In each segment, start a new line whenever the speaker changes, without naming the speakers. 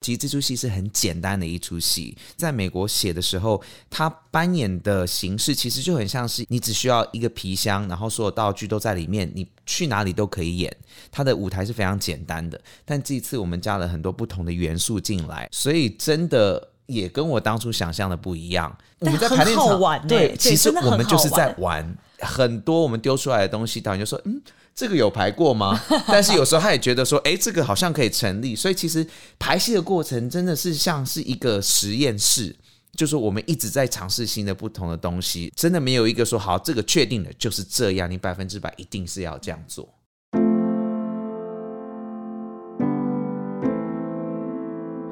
其实这出戏是很简单的一出戏，在美国写的时候，他扮演的形式其实就很像是你只需要一个皮箱，然后所有道具都在里面，你去哪里都可以演。他的舞台是非常简单的，但这一次我们加了很多不同的元素进来，所以真的也跟我当初想象的不一样。我们在排练场，对，其实我们就是在玩很多我们丢出来的东西，导演就说：“嗯。”这个有排过吗？但是有时候他也觉得说，哎，这个好像可以成立。所以其实排戏的过程真的是像是一个实验室，就是我们一直在尝试新的、不同的东西。真的没有一个说好，这个确定的就是这样，你百分之百一定是要这样做。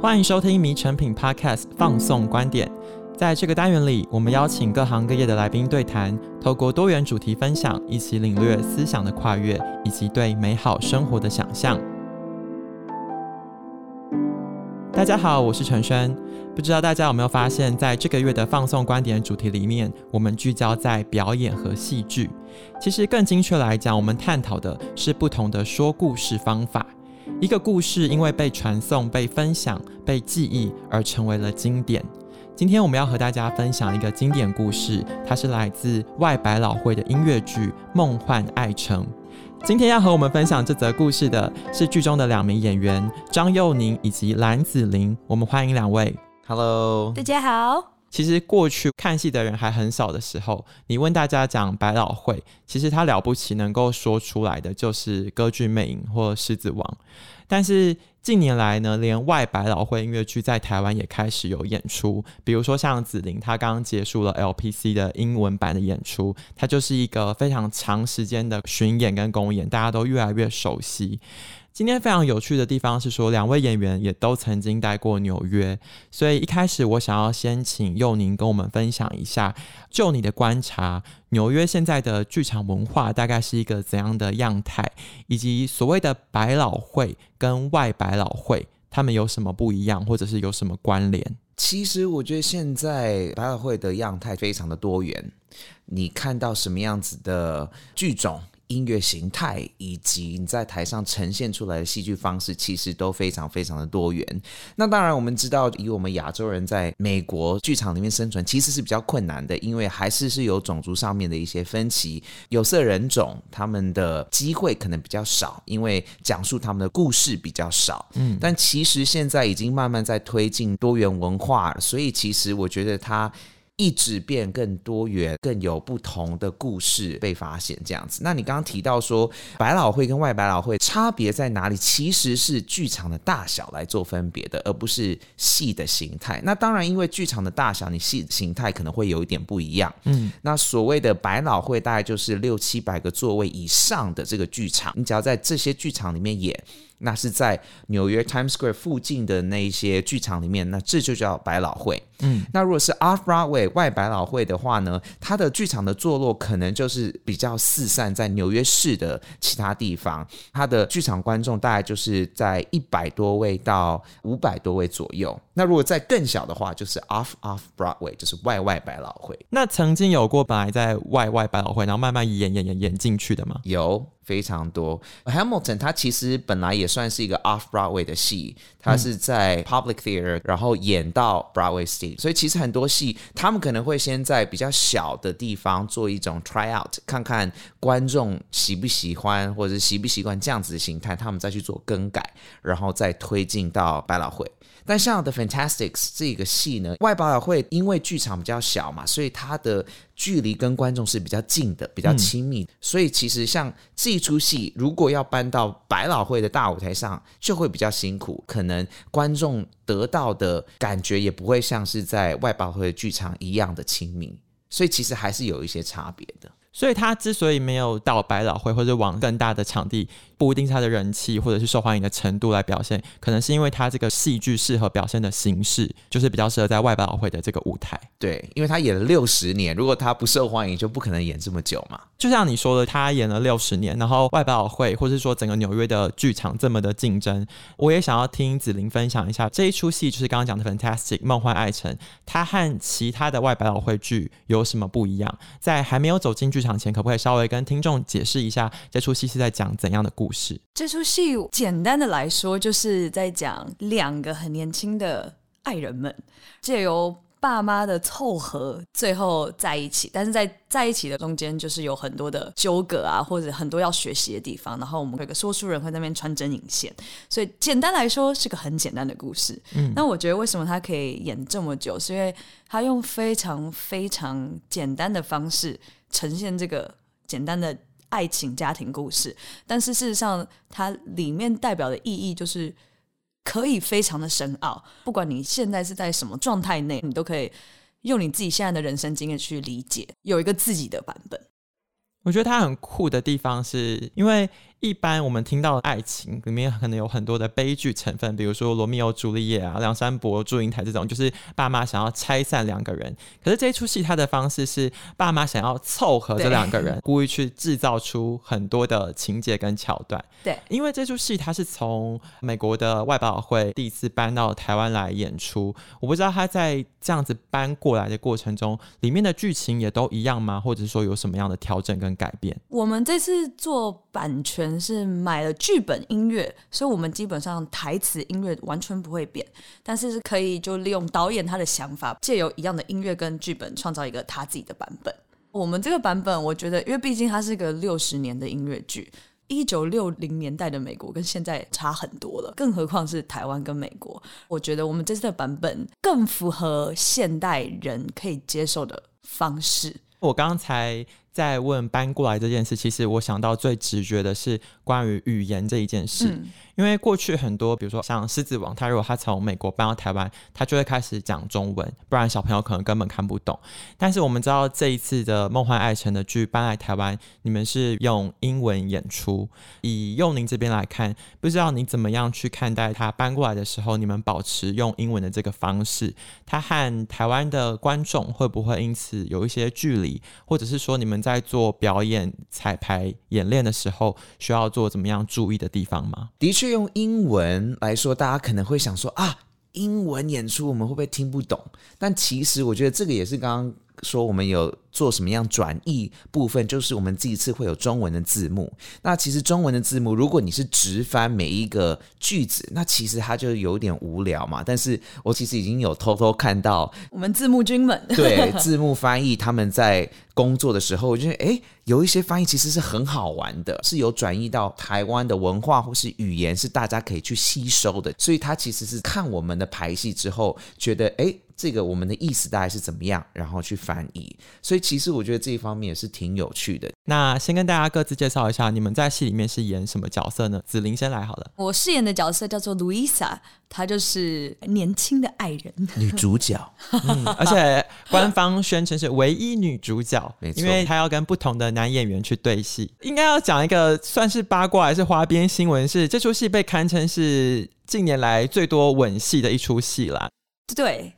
欢迎收听《迷成品 Podcast》放送观点。在这个单元里，我们邀请各行各业的来宾对谈，透过多元主题分享，一起领略思想的跨越，以及对美好生活的想象。大家好，我是承轩。不知道大家有没有发现，在这个月的放送观点主题里面，我们聚焦在表演和戏剧。其实更精确来讲，我们探讨的是不同的说故事方法。一个故事因为被传颂、被分享、被记忆而成为了经典。今天我们要和大家分享一个经典故事，它是来自外百老汇的音乐剧《梦幻爱城》。今天要和我们分享这则故事的是剧中的两名演员张幼宁以及蓝子玲。我们欢迎两位。
Hello，
大家好。
其实过去看戏的人还很少的时候，你问大家讲百老汇，其实他了不起能够说出来的就是《歌剧魅影》或《狮子王》，但是。近年来呢，连外百老汇音乐剧在台湾也开始有演出，比如说像子玲，她刚刚结束了 LPC 的英文版的演出，它就是一个非常长时间的巡演跟公演，大家都越来越熟悉。今天非常有趣的地方是说，两位演员也都曾经待过纽约，所以一开始我想要先请幼宁跟我们分享一下，就你的观察，纽约现在的剧场文化大概是一个怎样的样态，以及所谓的百老汇跟外百老汇，他们有什么不一样，或者是有什么关联？
其实我觉得现在百老汇的样态非常的多元，你看到什么样子的剧种？音乐形态以及你在台上呈现出来的戏剧方式，其实都非常非常的多元。那当然，我们知道，以我们亚洲人在美国剧场里面生存，其实是比较困难的，因为还是是有种族上面的一些分歧。有色人种他们的机会可能比较少，因为讲述他们的故事比较少。嗯，但其实现在已经慢慢在推进多元文化，所以其实我觉得它。一直变更多元，更有不同的故事被发现，这样子。那你刚刚提到说，百老汇跟外百老汇差别在哪里？其实是剧场的大小来做分别的，而不是戏的形态。那当然，因为剧场的大小，你戏形态可能会有一点不一样。嗯，那所谓的百老汇大概就是六七百个座位以上的这个剧场，你只要在这些剧场里面演。那是在纽约 Times Square 附近的那一些剧场里面，那这就叫百老汇。嗯，那如果是 Off Broadway 外百老汇的话呢，它的剧场的坐落可能就是比较四散在纽约市的其他地方，它的剧场观众大概就是在一百多位到五百多位左右。那如果再更小的话，就是 Off Off Broadway，就是外外百老汇。
那曾经有过本来在外外百老汇，然后慢慢演演演演进去的吗？
有。非常多。Hamilton 它其实本来也算是一个 Off Broadway 的戏，它是在 Public Theater，然后演到 Broadway Stage，所以其实很多戏他们可能会先在比较小的地方做一种 Try Out，看看观众喜不喜欢或者习不习惯这样子的形态，他们再去做更改，然后再推进到百老汇。但像 The Fantasticks 这个戏呢，外百老汇因为剧场比较小嘛，所以它的距离跟观众是比较近的，比较亲密。嗯、所以其实像这一出戏，如果要搬到百老汇的大舞台上，就会比较辛苦，可能观众得到的感觉也不会像是在外百老汇的剧场一样的亲密。所以其实还是有一些差别的。
所以他之所以没有到百老汇或者往更大的场地，不一定是他的人气或者是受欢迎的程度来表现，可能是因为他这个戏剧适合表现的形式，就是比较适合在外百老汇的这个舞台。
对，因为他演了六十年，如果他不受欢迎，就不可能演这么久嘛。
就像你说的，他演了六十年，然后外百老汇或是说整个纽约的剧场这么的竞争，我也想要听子玲分享一下这一出戏，就是刚刚讲的《Fantastic 梦幻爱城》，它和其他的外百老汇剧有什么不一样？在还没有走进剧场前，可不可以稍微跟听众解释一下这出戏是在讲怎样的故故事。
这出戏简单的来说，就是在讲两个很年轻的爱人们借由爸妈的凑合，最后在一起，但是在在一起的中间，就是有很多的纠葛啊，或者很多要学习的地方。然后我们有个说书人会在那边穿针引线，所以简单来说是个很简单的故事。嗯，那我觉得为什么他可以演这么久，是因为他用非常非常简单的方式呈现这个简单的爱情家庭故事，但是事实上它里面代表的意义就是。可以非常的深奥，不管你现在是在什么状态内，你都可以用你自己现在的人生经验去理解，有一个自己的版本。
我觉得它很酷的地方是因为。一般我们听到爱情里面可能有很多的悲剧成分，比如说罗密欧朱丽叶啊、梁山伯祝英台这种，就是爸妈想要拆散两个人。可是这一出戏，它的方式是爸妈想要凑合这两个人，故意去制造出很多的情节跟桥段。
对，
因为这出戏它是从美国的外保会第一次搬到台湾来演出，我不知道他在这样子搬过来的过程中，里面的剧情也都一样吗？或者是说有什么样的调整跟改变？
我们这次做版权。是买了剧本音乐，所以我们基本上台词音乐完全不会变，但是是可以就利用导演他的想法，借由一样的音乐跟剧本创造一个他自己的版本。我们这个版本，我觉得，因为毕竟它是个六十年的音乐剧，一九六零年代的美国跟现在差很多了，更何况是台湾跟美国。我觉得我们这次的版本更符合现代人可以接受的方式。
我刚才。在问搬过来这件事，其实我想到最直觉的是关于语言这一件事。嗯因为过去很多，比如说像《狮子王》，他如果他从美国搬到台湾，他就会开始讲中文，不然小朋友可能根本看不懂。但是我们知道这一次的《梦幻爱城》的剧搬来台湾，你们是用英文演出。以幼宁这边来看，不知道你怎么样去看待他搬过来的时候，你们保持用英文的这个方式，他和台湾的观众会不会因此有一些距离，或者是说你们在在做表演、彩排、演练的时候，需要做怎么样注意的地方吗？
的确。用英文来说，大家可能会想说啊，英文演出我们会不会听不懂？但其实我觉得这个也是刚刚说我们有。做什么样转译部分，就是我们这一次会有中文的字幕。那其实中文的字幕，如果你是直翻每一个句子，那其实它就有点无聊嘛。但是我其实已经有偷偷看到
我们字幕君们
对字幕翻译他们在工作的时候，我觉得诶，有一些翻译其实是很好玩的，是有转译到台湾的文化或是语言，是大家可以去吸收的。所以他其实是看我们的排戏之后，觉得诶，这个我们的意思大概是怎么样，然后去翻译。所以。其实我觉得这一方面也是挺有趣的。
那先跟大家各自介绍一下，你们在戏里面是演什么角色呢？紫菱先来好了。
我饰演的角色叫做 Louisa，她就是年轻的爱人，
女主角。
嗯，而且官方宣称是唯一女主角，
没错，
因为她要跟不同的男演员去对戏。应该要讲一个算是八卦还是花边新闻，是这出戏被堪称是近年来最多吻戏的一出戏啦。
对。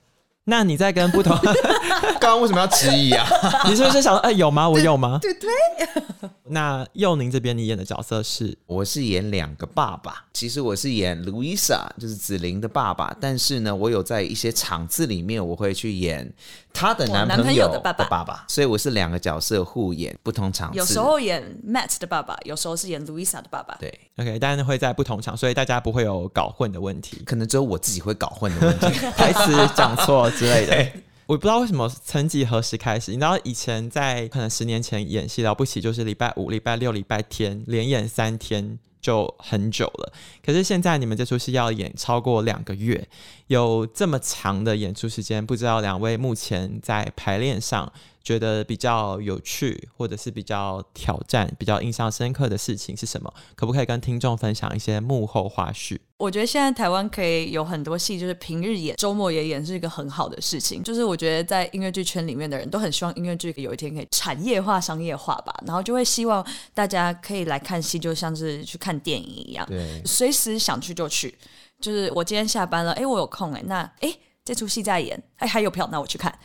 那你在跟不同，
刚刚为什么要质疑啊？
你是不是想说，哎、欸，有吗？我有吗？
对对。
那佑宁这边你演的角色是？
我是演两个爸爸。其实我是演 Louisa，就是子玲的爸爸。但是呢，我有在一些场次里面，我会去演他的男朋友的爸爸。所以我是两个角色互演，不同场次。
有时候演 Matt 的爸爸，有时候是演 Louisa 的爸爸。
对
，OK，但是会在不同场，所以大家不会有搞混的问题。
可能只有我自己会搞混的问题，
台词讲错。之类的，我不知道为什么，曾几何时开始，你知道以前在可能十年前演戏了不起，就是礼拜五、礼拜六、礼拜天连演三天就很久了。可是现在你们这出戏要演超过两个月，有这么长的演出时间，不知道两位目前在排练上。觉得比较有趣，或者是比较挑战、比较印象深刻的事情是什么？可不可以跟听众分享一些幕后花絮？
我觉得现在台湾可以有很多戏，就是平日演、周末也演，是一个很好的事情。就是我觉得在音乐剧圈里面的人都很希望音乐剧有一天可以产业化、商业化吧，然后就会希望大家可以来看戏，就像是去看电影一样，
对，
随时想去就去。就是我今天下班了，哎，我有空，哎，那哎这出戏在演，哎还有票，那我去看。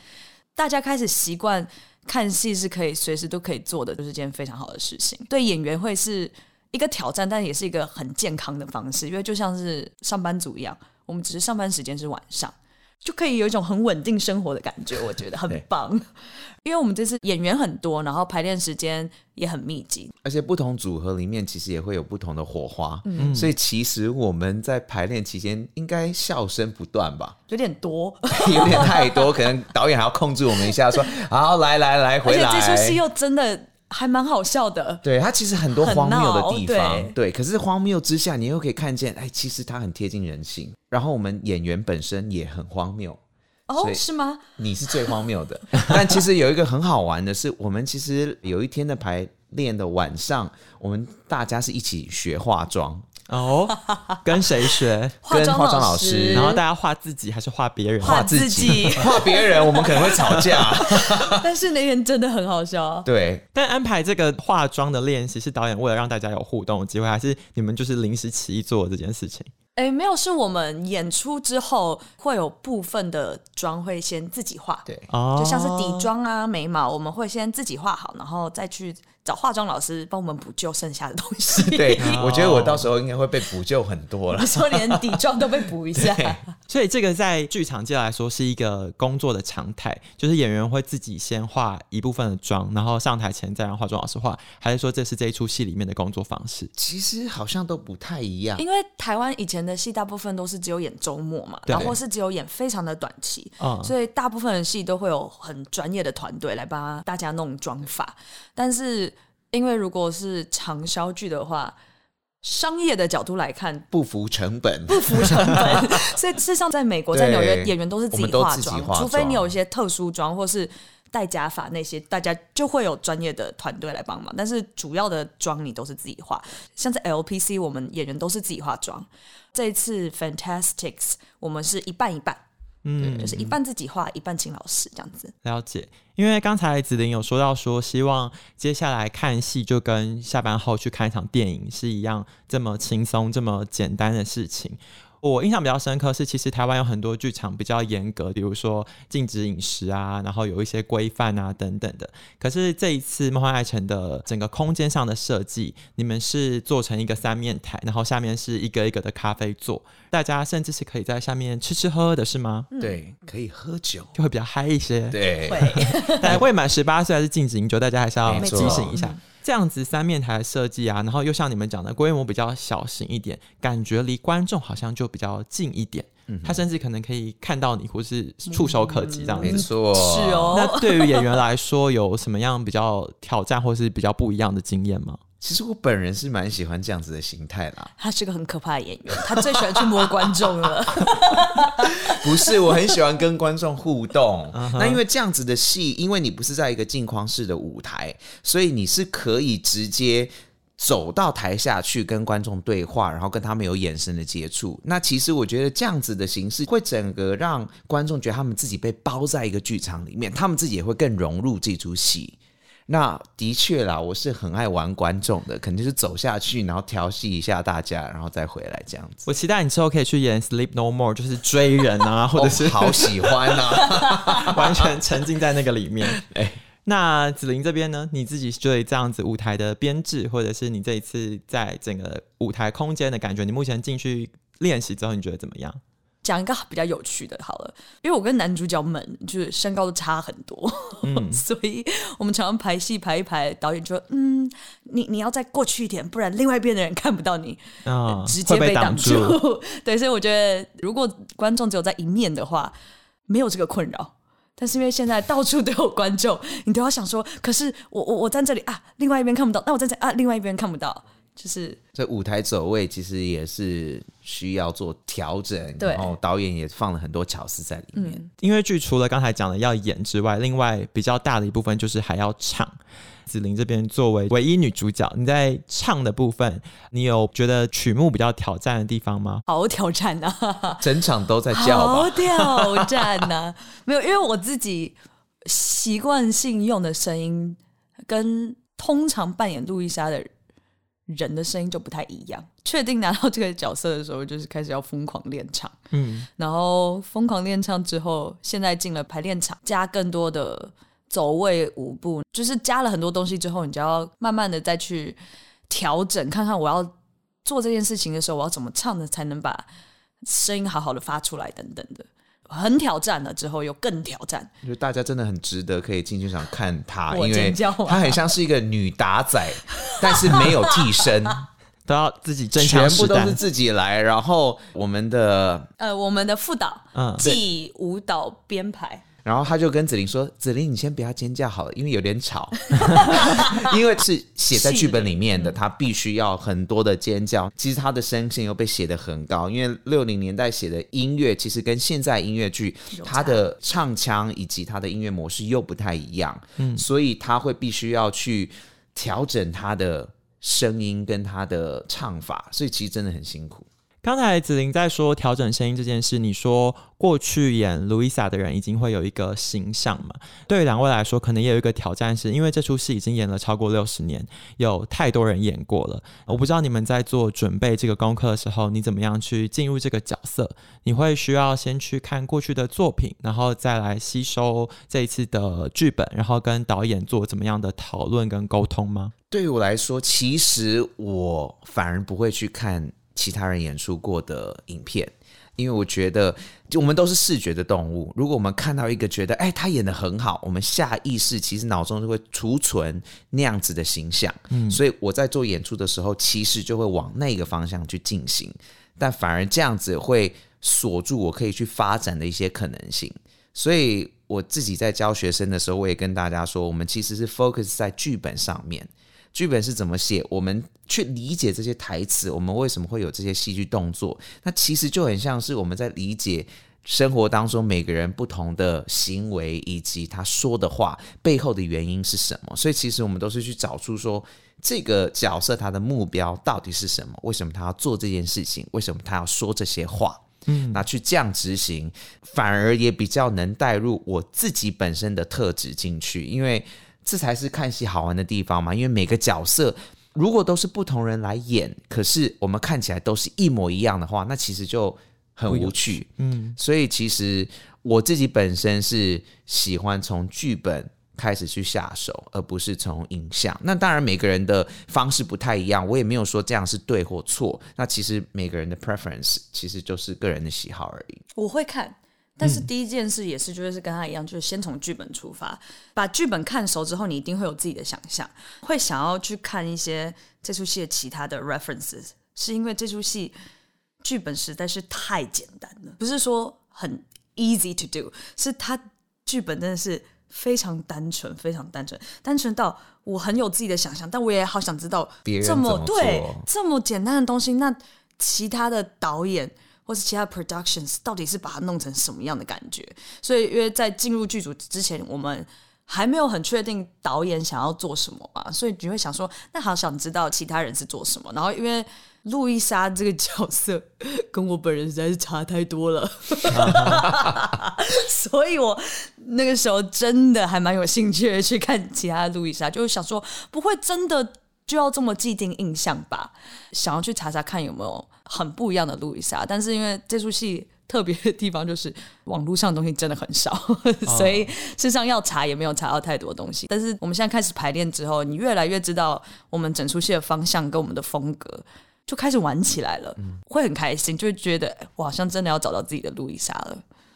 大家开始习惯看戏是可以随时都可以做的，就是件非常好的事情。对演员会是一个挑战，但也是一个很健康的方式，因为就像是上班族一样，我们只是上班时间是晚上，就可以有一种很稳定生活的感觉，我觉得很棒。因为我们这次演员很多，然后排练时间也很密集，
而且不同组合里面其实也会有不同的火花，嗯，所以其实我们在排练期间应该笑声不断吧？
有点多，
有点太多，可能导演还要控制我们一下，说好来来来回来。
而且这出戏又真的还蛮好笑的，
对，它其实很多荒谬的地方，对，对，可是荒谬之下，你又可以看见，哎，其实它很贴近人性。然后我们演员本身也很荒谬。
哦，是吗？
你是最荒谬的，但其实有一个很好玩的是，我们其实有一天的排练的晚上，我们大家是一起学化妆
哦，跟谁学？
跟化妆老师，
然后大家画自己还是画别人？
画自己，
画别人，我们可能会吵架。
但是那天真的很好笑，
对。
但安排这个化妆的练习是导演为了让大家有互动的机会，还是你们就是临时起意做这件事情？
哎，没有，是我们演出之后会有部分的妆会先自己画，
对，
就像是底妆啊、眉毛，我们会先自己画好，然后再去。找化妆老师帮我们补救剩下的东西。
对，我觉得我到时候应该会被补救很多了。
你说连 底妆都被补一下，
所以这个在剧场界来说是一个工作的常态，就是演员会自己先化一部分的妆，然后上台前再让化妆老师化，还是说这是这一出戏里面的工作方式？
其实好像都不太一样，
因为台湾以前的戏大部分都是只有演周末嘛，然后是只有演非常的短期，所以大部分的戏都会有很专业的团队来帮大家弄妆发，但是。因为如果是长销剧的话，商业的角度来看，
不符成本，
不符成本。所以事实上，在美国，在纽约，演员都是自己化妆，除非你有一些特殊妆或是戴假发那些，大家就会有专业的团队来帮忙。但是主要的妆你都是自己化，像在 LPC，我们演员都是自己化妆。这一次 Fantastics，我们是一半一半。嗯，就是一半自己画，一半请老师这样子。
了解，因为刚才子玲有说到说，希望接下来看戏就跟下班后去看一场电影是一样，这么轻松、这么简单的事情。我印象比较深刻是，其实台湾有很多剧场比较严格，比如说禁止饮食啊，然后有一些规范啊等等的。可是这一次《梦幻爱城》的整个空间上的设计，你们是做成一个三面台，然后下面是一个一个的咖啡座，大家甚至是可以在下面吃吃喝喝的，是吗？
对，可以喝酒，
就会比较嗨一些。
对，
但 未满十八岁还是禁止饮酒，大家还是要提醒一下。这样子三面台的设计啊，然后又像你们讲的规模比较小型一点，感觉离观众好像就比较近一点。嗯，他甚至可能可以看到你，或是触手可及这样子。没
错，
是哦。
那对于演员来说，有什么样比较挑战，或是比较不一样的经验吗？
其实我本人是蛮喜欢这样子的形态啦。
他是个很可怕的演员，他最喜欢去摸观众了。
不是，我很喜欢跟观众互动。Uh huh. 那因为这样子的戏，因为你不是在一个镜框式的舞台，所以你是可以直接走到台下去跟观众对话，然后跟他们有眼神的接触。那其实我觉得这样子的形式会整个让观众觉得他们自己被包在一个剧场里面，他们自己也会更融入这出戏。那的确啦，我是很爱玩观众的，肯定是走下去，然后调戏一下大家，然后再回来这样子。
我期待你之后可以去演《Sleep No More》，就是追人啊，或者是、
哦、好喜欢啊，
完全沉浸在那个里面。哎，那子玲这边呢？你自己对这样子舞台的编制，或者是你这一次在整个舞台空间的感觉，你目前进去练习之后，你觉得怎么样？
讲一个比较有趣的，好了，因为我跟男主角们就是身高都差很多，嗯、所以我们常常排戏排一排，导演就说：“嗯，你你要再过去一点，不然另外一边的人看不到你，哦、直接被挡住。会被挡住” 对，所以我觉得如果观众只有在一面的话，没有这个困扰。但是因为现在到处都有观众，你都要想说：“可是我我我站这里啊，另外一边看不到，那我站这啊，另外一边看不到。”就是
这舞台走位其实也是需要做调整，
对
然后导演也放了很多巧思在里面。嗯、
音乐剧除了刚才讲的要演之外，另外比较大的一部分就是还要唱。子玲这边作为唯一女主角，你在唱的部分，你有觉得曲目比较挑战的地方吗？
好挑战啊！
整场都在叫？
好挑战啊！没有，因为我自己习惯性用的声音跟通常扮演路易莎的人。的声音就不太一样。确定拿到这个角色的时候，就是开始要疯狂练唱。嗯，然后疯狂练唱之后，现在进了排练场，加更多的走位舞步，就是加了很多东西之后，你就要慢慢的再去调整，看看我要做这件事情的时候，我要怎么唱的才能把声音好好的发出来，等等的。很挑战了，之后又更挑战。
就大家真的很值得可以进剧场看他，因
为
他很像是一个女打仔，但是没有替身，
都要自己真
全。部都是自己来。然后我们的，
呃，我们的副导，
嗯
记舞蹈编排。
然后他就跟子琳说：“子琳，你先不要尖叫好了，因为有点吵。因为是写在剧本里面的，他必须要很多的尖叫。其实他的声线又被写得很高，因为六零年代写的音乐其实跟现在音乐剧他的唱腔以及他的音乐模式又不太一样，嗯，所以他会必须要去调整他的声音跟他的唱法，所以其实真的很辛苦。”
刚才子琳在说调整声音这件事，你说过去演路易莎的人已经会有一个形象嘛？对于两位来说，可能也有一个挑战，是因为这出戏已经演了超过六十年，有太多人演过了。我不知道你们在做准备这个功课的时候，你怎么样去进入这个角色？你会需要先去看过去的作品，然后再来吸收这一次的剧本，然后跟导演做怎么样的讨论跟沟通吗？
对于我来说，其实我反而不会去看。其他人演出过的影片，因为我觉得，就我们都是视觉的动物。如果我们看到一个觉得，哎，他演的很好，我们下意识其实脑中就会储存那样子的形象。嗯，所以我在做演出的时候，其实就会往那个方向去进行。但反而这样子会锁住我可以去发展的一些可能性。所以我自己在教学生的时候，我也跟大家说，我们其实是 focus 在剧本上面。剧本是怎么写？我们去理解这些台词，我们为什么会有这些戏剧动作？那其实就很像是我们在理解生活当中每个人不同的行为，以及他说的话背后的原因是什么。所以其实我们都是去找出说这个角色他的目标到底是什么？为什么他要做这件事情？为什么他要说这些话？嗯，那去这样执行，反而也比较能带入我自己本身的特质进去，因为。这才是看戏好玩的地方嘛，因为每个角色如果都是不同人来演，可是我们看起来都是一模一样的话，那其实就很无趣。嗯，所以其实我自己本身是喜欢从剧本开始去下手，而不是从影像。那当然每个人的方式不太一样，我也没有说这样是对或错。那其实每个人的 preference 其实就是个人的喜好而已。
我会看。但是第一件事也是，就是跟他一样，就是先从剧本出发，把剧本看熟之后，你一定会有自己的想象，会想要去看一些这出戏的其他的 references，是因为这出戏剧本实在是太简单了，不是说很 easy to do，是他剧本真的是非常单纯，非常单纯，单纯到我很有自己的想象，但我也好想知道
别人
这么对这么简单的东西，那其他的导演。或是其他 productions 到底是把它弄成什么样的感觉？所以，因为在进入剧组之前，我们还没有很确定导演想要做什么嘛，所以你会想说，那好想知道其他人是做什么。然后，因为路易莎这个角色 跟我本人实在是差太多了，所以我那个时候真的还蛮有兴趣的去看其他路易莎，就是想说，不会真的就要这么既定印象吧？想要去查查看有没有。很不一样的路易莎，但是因为这出戏特别的地方就是网络上的东西真的很少，所以事实上要查也没有查到太多东西。但是我们现在开始排练之后，你越来越知道我们整出戏的方向跟我们的风格，就开始玩起来了，会很开心，就会觉得我好像真的要找到自己的路易莎了。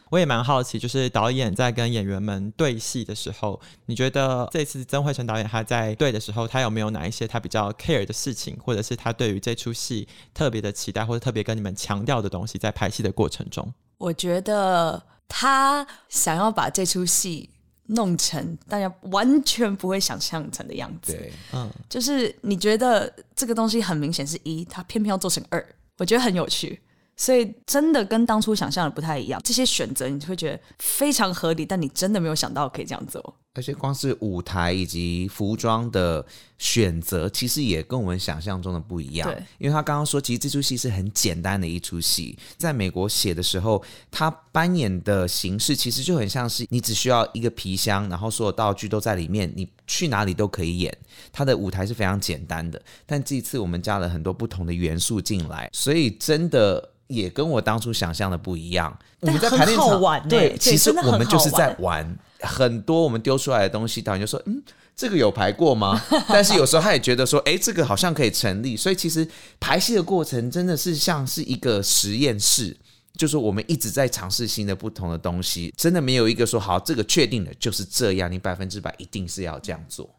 我也蛮好奇，就是导演在跟演员们对戏的时候，你觉得这次曾慧成导演他在对的时候，他有没有哪一些他比较 care 的事情，或者是他对于这出戏特别的期待，或者特别跟你们强调的东西，在拍戏的过程中？
我觉得他想要把这出戏弄成大家完全不会想象成的样子。
对，
嗯，
就是你觉得这个东西很明显是一，他偏偏要做成二，我觉得很有趣。所以真的跟当初想象的不太一样，这些选择你会觉得非常合理，但你真的没有想到可以这样做。
而且光是舞台以及服装的选择，其实也跟我们想象中的不一样。对，因为他刚刚说，其实这出戏是很简单的一出戏，在美国写的时候，他扮演的形式其实就很像是你只需要一个皮箱，然后所有道具都在里面，你去哪里都可以演。他的舞台是非常简单的，但这一次我们加了很多不同的元素进来，所以真的。也跟我当初想象的不一样。我们在排练场，对，其实我们就是在玩很多我们丢出来的东西。导演就说：“嗯，这个有排过吗？” 但是有时候他也觉得说：“哎，这个好像可以成立。”所以其实排戏的过程真的是像是一个实验室。就是我们一直在尝试新的不同的东西，真的没有一个说好这个确定的就是这样，你百分之百一定是要这样做。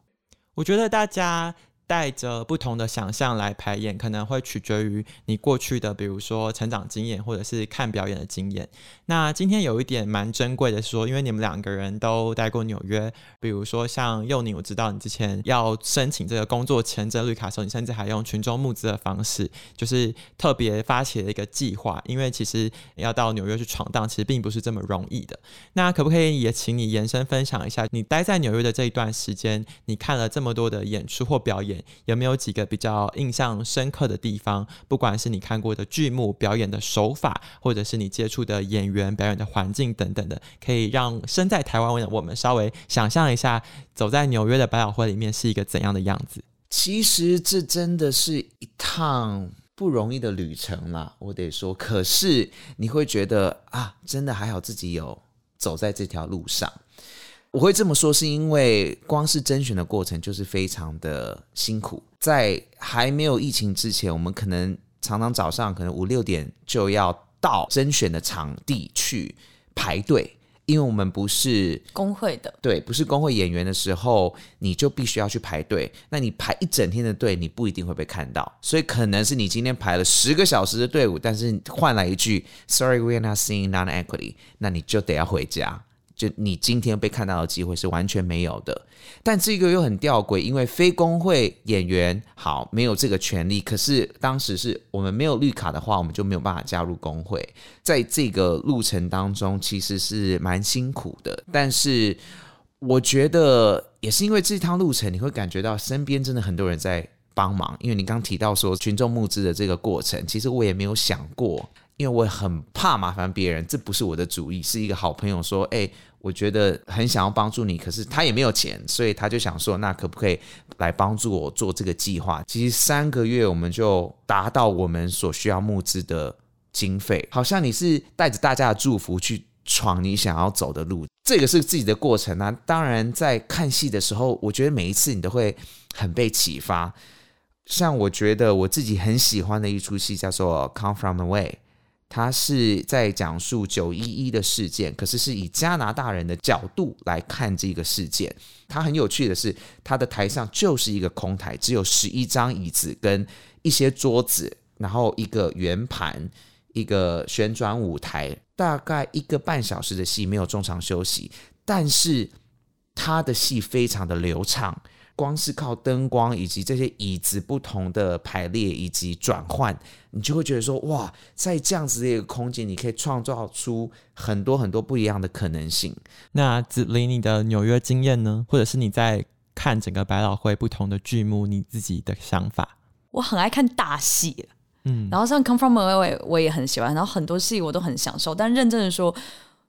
我觉得大家。带着不同的想象来排演，可能会取决于你过去的，比如说成长经验，或者是看表演的经验。那今天有一点蛮珍贵的是说，因为你们两个人都待过纽约，比如说像佑宁，我知道你之前要申请这个工作签证绿卡的时候，你甚至还用群众募资的方式，就是特别发起了一个计划。因为其实要到纽约去闯荡，其实并不是这么容易的。那可不可以也请你延伸分享一下，你待在纽约的这一段时间，你看了这么多的演出或表演？有没有几个比较印象深刻的地方？不管是你看过的剧目、表演的手法，或者是你接触的演员、表演的环境等等的，可以让身在台湾的我们稍微想象一下，走在纽约的百老汇里面是一个怎样的样子？
其实这真的是一趟不容易的旅程啦，我得说。可是你会觉得啊，真的还好自己有走在这条路上。我会这么说，是因为光是甄选的过程就是非常的辛苦。在还没有疫情之前，我们可能常常早上可能五六点就要到甄选的场地去排队，因为我们不是
工会的，
对，不是工会演员的时候，你就必须要去排队。那你排一整天的队，你不一定会被看到，所以可能是你今天排了十个小时的队伍，但是换来一句 “Sorry, we are not seeing non-equity”，那你就得要回家。就你今天被看到的机会是完全没有的，但这个又很吊诡，因为非工会演员好没有这个权利，可是当时是我们没有绿卡的话，我们就没有办法加入工会。在这个路程当中，其实是蛮辛苦的，但是我觉得也是因为这趟路程，你会感觉到身边真的很多人在帮忙。因为你刚提到说群众募资的这个过程，其实我也没有想过，因为我很怕麻烦别人，这不是我的主意，是一个好朋友说，哎。我觉得很想要帮助你，可是他也没有钱，所以他就想说，那可不可以来帮助我做这个计划？其实三个月我们就达到我们所需要募资的经费，好像你是带着大家的祝福去闯你想要走的路，这个是自己的过程啊。当然，在看戏的时候，我觉得每一次你都会很被启发。像我觉得我自己很喜欢的一出戏叫做《Come From Away》。他是在讲述九一一的事件，可是是以加拿大人的角度来看这个事件。他很有趣的是，他的台上就是一个空台，只有十一张椅子跟一些桌子，然后一个圆盘，一个旋转舞台，大概一个半小时的戏，没有中场休息。但是他的戏非常的流畅。光是靠灯光以及这些椅子不同的排列以及转换，你就会觉得说哇，在这样子的一个空间，你可以创造出很多很多不一样的可能性。
那子琳，你的纽约经验呢？或者是你在看整个百老汇不同的剧目，你自己的想法？
我很爱看大戏，嗯，然后像《Come From Away》我也很喜欢，然后很多戏我都很享受。但认真的说，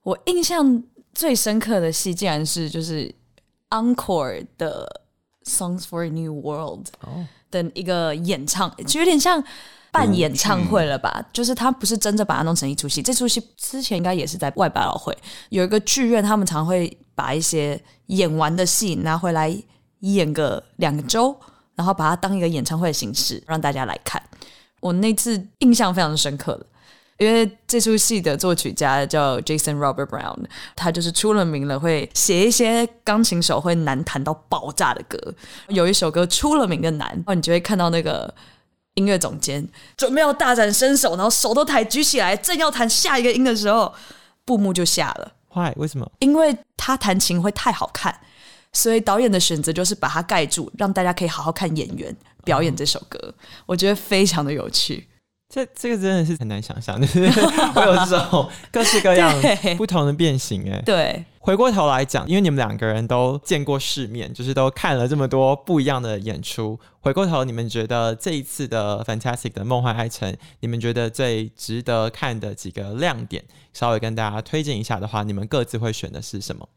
我印象最深刻的戏，竟然是就是《Encore》的。Songs for a New World 的一个演唱，oh. 就有点像办演唱会了吧？就是他不是真的把它弄成一出戏。这出戏之前应该也是在外百老汇有一个剧院，他们常会把一些演完的戏拿回来演个两个周，然后把它当一个演唱会的形式让大家来看。我那次印象非常深刻的。因为这出戏的作曲家叫 Jason Robert Brown，他就是出了名了，会写一些钢琴手会难弹到爆炸的歌。有一首歌出了名的难，然后你就会看到那个音乐总监准备要大展身手，然后手都抬举起来，正要弹下一个音的时候，布幕就下了。
Why？为什么？
因为他弹琴会太好看，所以导演的选择就是把它盖住，让大家可以好好看演员表演这首歌。Oh. 我觉得非常的有趣。
这这个真的是很难想象，就是 会有这种各式各样 不同的变形哎。
对，
回过头来讲，因为你们两个人都见过世面，就是都看了这么多不一样的演出。回过头，你们觉得这一次的 Fantastic 的梦幻爱城，你们觉得最值得看的几个亮点，稍微跟大家推荐一下的话，你们各自会选的是什么？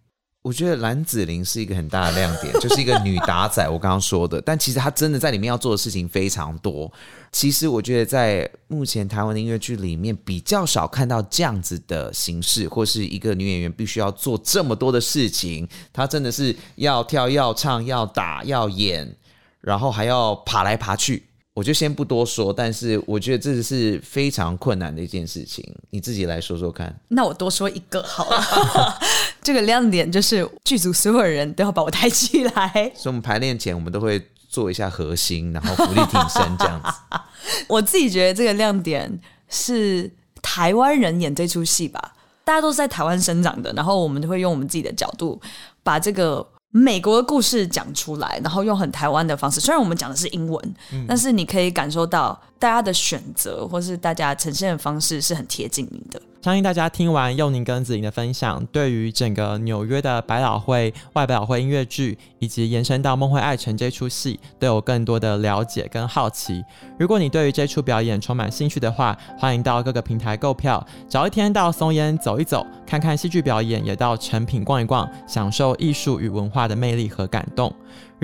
我觉得蓝子玲是一个很大的亮点，就是一个女打仔。我刚刚说的，但其实她真的在里面要做的事情非常多。其实我觉得在目前台湾的音乐剧里面，比较少看到这样子的形式，或是一个女演员必须要做这么多的事情。她真的是要跳、要唱、要打、要演，然后还要爬来爬去。我就先不多说，但是我觉得这是非常困难的一件事情，你自己来说说看。
那我多说一个好了，这个亮点就是剧组所有人都要把我抬起来。
所以我们排练前，我们都会做一下核心，然后伏地挺身这样子。
我自己觉得这个亮点是台湾人演这出戏吧，大家都是在台湾生长的，然后我们就会用我们自己的角度把这个。美国的故事讲出来，然后用很台湾的方式。虽然我们讲的是英文，嗯、但是你可以感受到大家的选择，或是大家呈现的方式是很贴近你的。
相信大家听完佑宁跟子莹的分享，对于整个纽约的百老汇、外百老汇音乐剧，以及延伸到《梦会爱城》这出戏，都有更多的了解跟好奇。如果你对于这出表演充满兴趣的话，欢迎到各个平台购票，找一天到松烟走一走，看看戏剧表演，也到诚品逛一逛，享受艺术与文化的魅力和感动。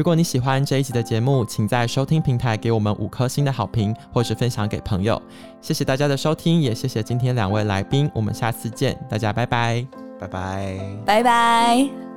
如果你喜欢这一集的节目，请在收听平台给我们五颗星的好评，或是分享给朋友。谢谢大家的收听，也谢谢今天两位来宾。我们下次见，大家拜拜，
拜拜，
拜拜。